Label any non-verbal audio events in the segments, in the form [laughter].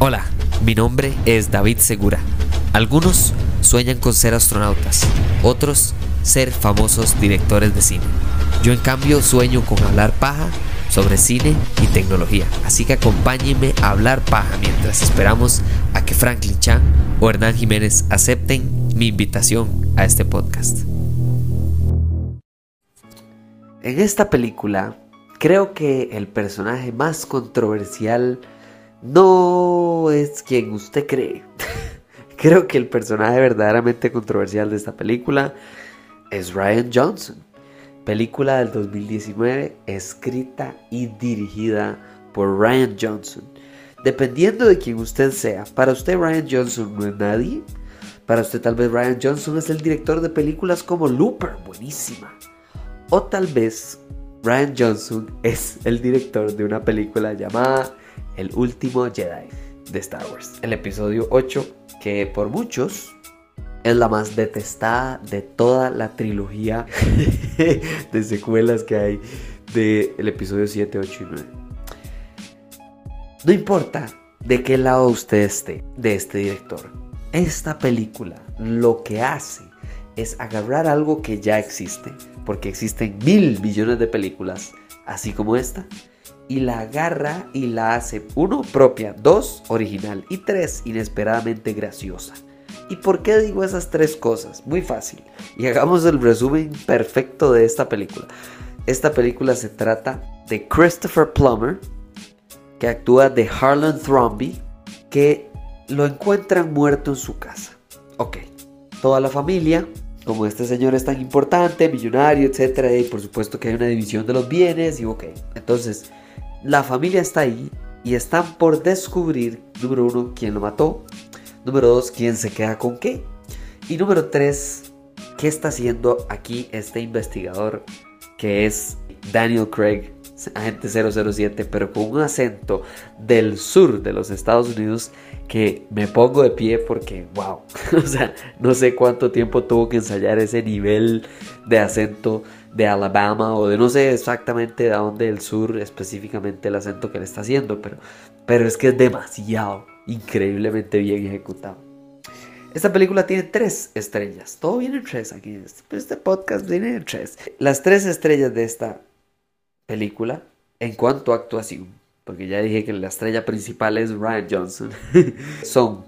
Hola, mi nombre es David Segura. Algunos sueñan con ser astronautas, otros ser famosos directores de cine. Yo en cambio sueño con hablar paja sobre cine y tecnología. Así que acompáñenme a hablar paja mientras esperamos a que Franklin Chan o Hernán Jiménez acepten mi invitación a este podcast. En esta película, creo que el personaje más controversial no es quien usted cree. [laughs] creo que el personaje verdaderamente controversial de esta película es Ryan Johnson. Película del 2019 escrita y dirigida por Ryan Johnson. Dependiendo de quien usted sea, para usted Ryan Johnson no es nadie. Para usted tal vez Ryan Johnson es el director de películas como Looper, buenísima. O tal vez Ryan Johnson es el director de una película llamada El último Jedi de Star Wars, el episodio 8, que por muchos es la más detestada de toda la trilogía [laughs] de secuelas que hay del episodio 7, 8 y 9. No importa de qué lado usted esté de este director, esta película lo que hace es agarrar algo que ya existe, porque existen mil millones de películas, así como esta, y la agarra y la hace, uno, propia, dos, original y tres, inesperadamente graciosa. ¿Y por qué digo esas tres cosas? Muy fácil. Y hagamos el resumen perfecto de esta película. Esta película se trata de Christopher Plummer, que actúa de Harlan Thrombey, que lo encuentran muerto en su casa. Ok, toda la familia, como este señor es tan importante, millonario, etc. Y por supuesto que hay una división de los bienes y ok. Entonces, la familia está ahí y están por descubrir, número uno, quién lo mató, Número 2, ¿quién se queda con qué? Y número 3, ¿qué está haciendo aquí este investigador que es Daniel Craig, agente 007, pero con un acento del sur de los Estados Unidos que me pongo de pie porque, wow, [laughs] o sea, no sé cuánto tiempo tuvo que ensayar ese nivel de acento de Alabama o de no sé exactamente de dónde del sur específicamente el acento que le está haciendo, pero, pero es que es demasiado increíblemente bien ejecutado. Esta película tiene tres estrellas. Todo viene en tres aquí. Este, este podcast viene en tres. Las tres estrellas de esta película en cuanto a actuación, porque ya dije que la estrella principal es Ryan Johnson, [laughs] son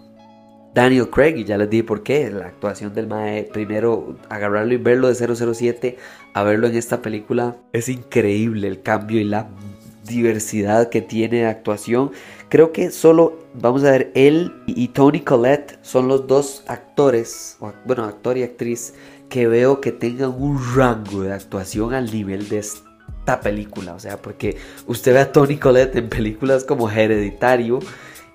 Daniel Craig, y ya les dije por qué. La actuación del Mae, primero agarrarlo y verlo de 007 a verlo en esta película, es increíble el cambio y la diversidad que tiene de actuación. Creo que solo, vamos a ver, él y Tony Collette son los dos actores, bueno, actor y actriz, que veo que tengan un rango de actuación al nivel de esta película. O sea, porque usted ve a Tony Collette en películas como Hereditario.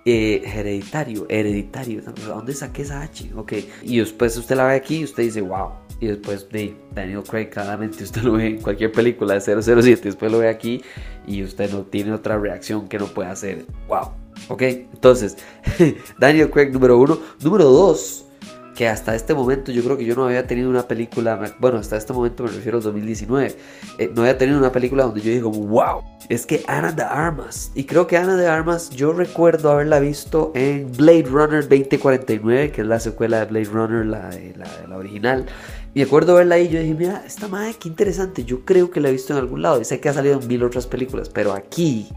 Eh, hereditario, hereditario, ¿a dónde saqué esa H? Ok, y después usted la ve aquí y usted dice, wow, y después de Daniel Craig, claramente usted lo ve en cualquier película de 007, después lo ve aquí y usted no tiene otra reacción que no pueda hacer. ¡Wow! Ok, entonces, [laughs] Daniel Craig número uno. Número dos, que hasta este momento yo creo que yo no había tenido una película, bueno, hasta este momento me refiero al 2019, eh, no había tenido una película donde yo digo, wow, es que Ana de Armas, y creo que Ana de Armas yo recuerdo haberla visto en Blade Runner 2049, que es la secuela de Blade Runner, la, la, la original, y acuerdo verla ahí, yo dije, mira, esta madre, qué interesante, yo creo que la he visto en algún lado, y sé que ha salido en mil otras películas, pero aquí,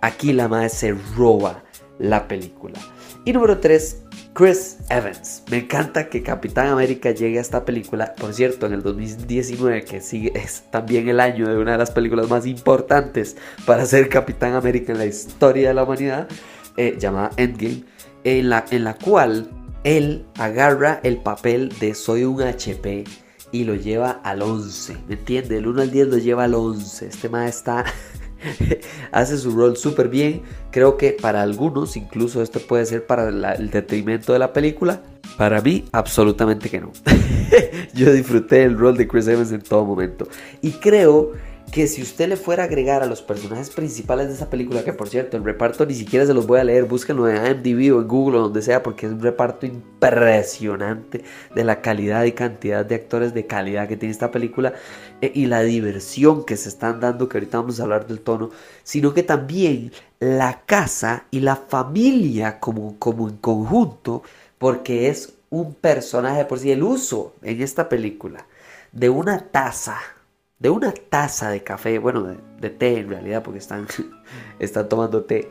aquí la madre se roba la película. Y número 3, Chris Evans. Me encanta que Capitán América llegue a esta película. Por cierto, en el 2019, que sigue, es también el año de una de las películas más importantes para ser Capitán América en la historia de la humanidad, eh, llamada Endgame, en la, en la cual él agarra el papel de Soy un HP y lo lleva al 11. ¿Me entiende? El 1 al 10 lo lleva al 11. Este más está [laughs] hace su rol súper bien. Creo que para algunos, incluso esto puede ser para el detrimento de la película. Para mí, absolutamente que no. [laughs] Yo disfruté el rol de Chris Evans en todo momento. Y creo que si usted le fuera a agregar a los personajes principales de esa película, que por cierto, el reparto ni siquiera se los voy a leer, búsquenlo en IMDb o en Google o donde sea, porque es un reparto impresionante de la calidad y cantidad de actores de calidad que tiene esta película eh, y la diversión que se están dando, que ahorita vamos a hablar del tono, sino que también la casa y la familia como, como en conjunto, porque es un personaje por sí, el uso en esta película de una taza de una taza de café, bueno, de, té en realidad, porque están, [laughs] están tomando té.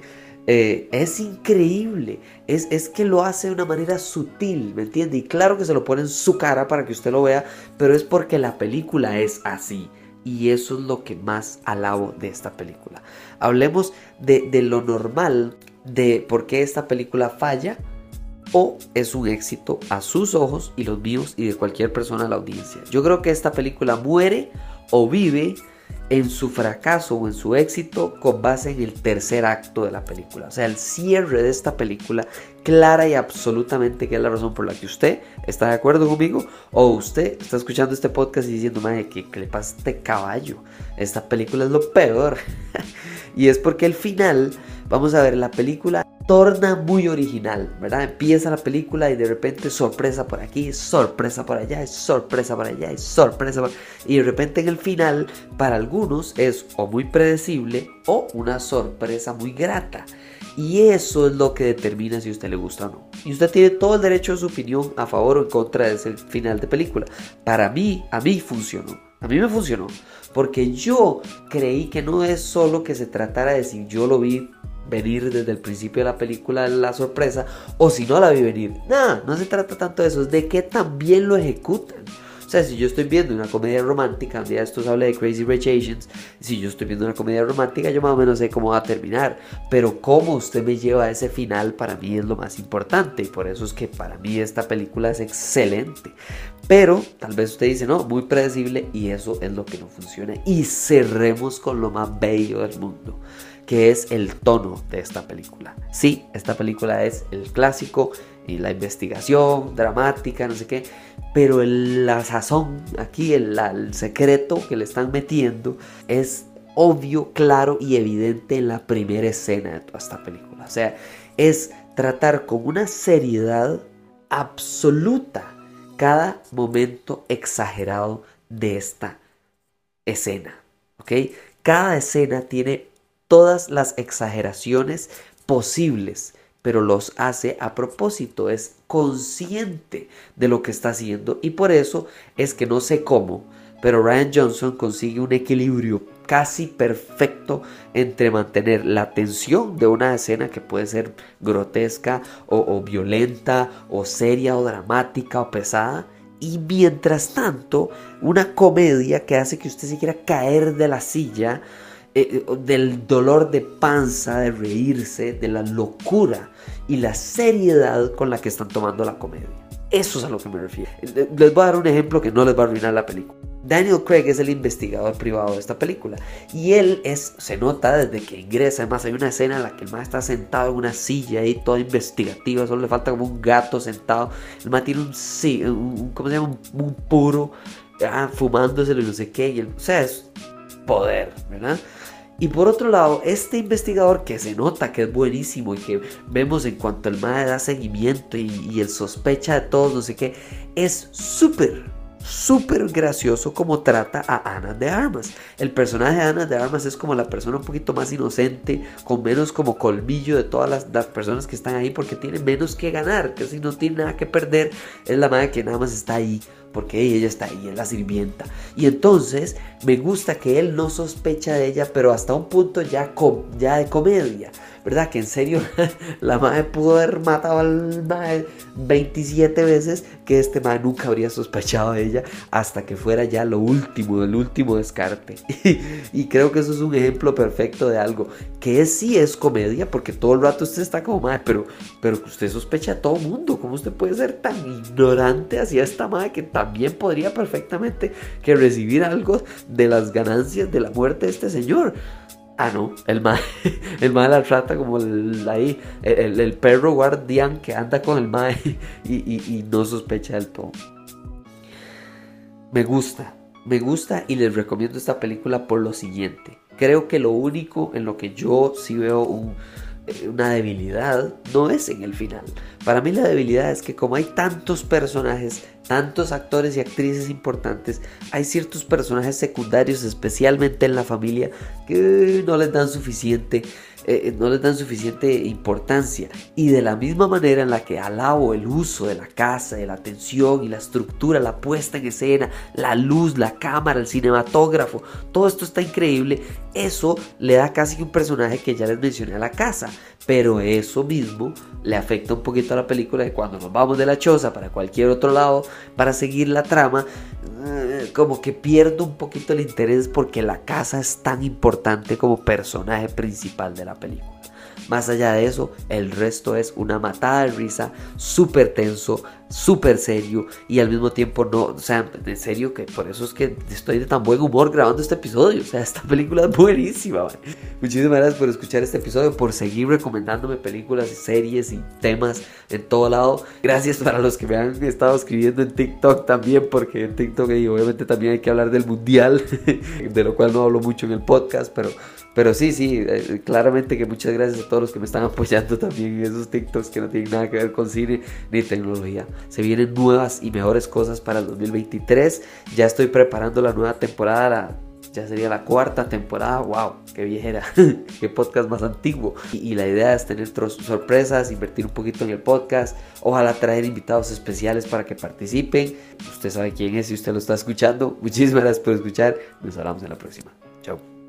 Eh, es increíble, es, es, que lo hace de una manera sutil, ¿me entiende? Y claro que se lo pone en su cara para que usted lo vea, pero es porque la película es así. Y eso es lo que más alabo de esta película. Hablemos de, de lo normal, de por qué esta película falla o es un éxito a sus ojos y los míos y de cualquier persona a la audiencia. Yo creo que esta película muere o vive en su fracaso o en su éxito con base en el tercer acto de la película. O sea, el cierre de esta película, clara y absolutamente que es la razón por la que usted está de acuerdo conmigo o usted está escuchando este podcast y diciendo, madre, que, le pasa este caballo. Esta película es lo peor. [laughs] y es porque el final, vamos a ver, la película torna muy original, ¿verdad? Empieza la película y de repente sorpresa por aquí, sorpresa por allá, sorpresa por allá, sorpresa por... Y de repente en el final, para algunos es o muy predecible o una sorpresa muy grata. Y eso es lo que determina si a usted le gusta o no. Y usted tiene todo el derecho a su opinión a favor o en contra de ese final de película. Para mí, a mí funcionó. A mí me funcionó. Porque yo creí que no es solo que se tratara de si yo lo vi venir desde el principio de la película la sorpresa o si no la vi venir. Nada, no se trata tanto de eso, es de que también lo ejecutan. O sea, si yo estoy viendo una comedia romántica, un día estos habla de Crazy Rich Asians, si yo estoy viendo una comedia romántica, yo más o menos sé cómo va a terminar, pero cómo usted me lleva a ese final para mí es lo más importante y por eso es que para mí esta película es excelente. Pero tal vez usted dice, no, muy predecible y eso es lo que no funciona. Y cerremos con lo más bello del mundo que es el tono de esta película. Sí, esta película es el clásico y la investigación dramática, no sé qué, pero la sazón aquí, el, el secreto que le están metiendo es obvio, claro y evidente en la primera escena de toda esta película. O sea, es tratar con una seriedad absoluta cada momento exagerado de esta escena. ¿Ok? Cada escena tiene todas las exageraciones posibles, pero los hace a propósito, es consciente de lo que está haciendo y por eso es que no sé cómo, pero Ryan Johnson consigue un equilibrio casi perfecto entre mantener la tensión de una escena que puede ser grotesca o, violenta o seria o dramática o pesada y mientras tanto una comedia que hace que usted se quiera caer de la silla eh, del dolor de panza, de reírse, de la locura y la seriedad con la que están tomando la comedia. Eso es a lo que me refiero. Eh, les voy a dar un ejemplo que no les va a arruinar la película. Daniel Craig es el investigador privado de esta película y él es, se nota desde que ingresa, además hay una escena en la que el man está sentado en una silla ahí toda investigativa, solo le falta como un gato sentado, el man tiene un, un ¿cómo se llama? Un, puro, ah, fumándoselo y no sé qué, y el, o sea, es poder, ¿verdad? Y por otro lado, este investigador que se nota que es buenísimo y que vemos en cuanto el MAE da seguimiento y, el sospecha de todos, no sé qué, es súper, súper gracioso como trata a Ana de Armas. El personaje de Ana de Armas es como la persona un poquito más inocente, con menos como colmillo de todas las, las personas que están ahí porque tiene menos que ganar, que si no tiene nada que perder, es la madre que nada más está ahí porque ella está ahí, es la sirvienta. Y entonces me gusta que él no sospecha de ella, pero hasta un punto ya, ya de comedia. ¿Verdad? Que en serio [laughs] la madre pudo haber matado al madre 27 veces que este madre nunca habría sospechado de ella hasta que fuera ya lo último, el último descarte. [laughs] y creo que eso es un ejemplo perfecto de algo que sí es comedia porque todo el rato usted está como madre, pero, pero usted sospecha a todo mundo. ¿Cómo usted puede ser tan ignorante hacia esta madre que también podría perfectamente que recibir algo de las ganancias de la muerte de este señor? Ah, no, el mae, [laughs] el la trata como el, el, perro guardián que anda con el mae y, no sospecha del todo. Me gusta, Me gusta y les recomiendo esta película por lo siguiente. Creo que lo único en lo que yo sí veo un, una debilidad no es en el final. Para mí la debilidad es que como hay tantos personajes, tantos actores y actrices importantes, hay ciertos personajes secundarios, especialmente en la familia, que no les dan suficiente eh, eh, no les dan suficiente importancia. Y de la misma manera en la que alabo el uso de la casa, de la atención y la estructura, la puesta en escena, la luz, la cámara, el cinematógrafo, todo esto está increíble, eso le da casi un personaje que ya les mencioné a la casa. Pero eso mismo le afecta un poquito a la película de cuando nos vamos de la choza para cualquier otro lado para seguir la trama, eh, como que pierdo un poquito el interés porque la casa es tan importante como personaje principal de la película. Más allá de eso, el resto es una matada de risa, súper tenso, súper serio y al mismo tiempo no, o sea, en serio que por eso es que estoy de tan buen humor grabando este episodio, o sea, esta película es buenísima. Muchísimas gracias por escuchar este episodio, por seguir recomendándome películas series y temas en todo lado. Gracias para los que me han estado escribiendo en TikTok también, porque en TikTok y obviamente también hay que hablar del mundial, [laughs] de lo cual no hablo mucho en el podcast, pero pero sí, sí, eh, claramente que muchas gracias a todos los que me están apoyando también en esos TikToks que no tienen nada que ver con cine ni tecnología. Se vienen nuevas y mejores cosas para el 2023. Ya estoy preparando la nueva temporada, ya sería la cuarta temporada. ¡Wow! ¡Qué viejera! [laughs] ¡Qué podcast más antiguo! Y, y, la idea es tener sorpresas, invertir un poquito en el podcast. Ojalá traer invitados especiales para que participen. Usted sabe quién es si usted lo está escuchando. Muchísimas gracias por escuchar. Nos hablamos en la próxima. Chao.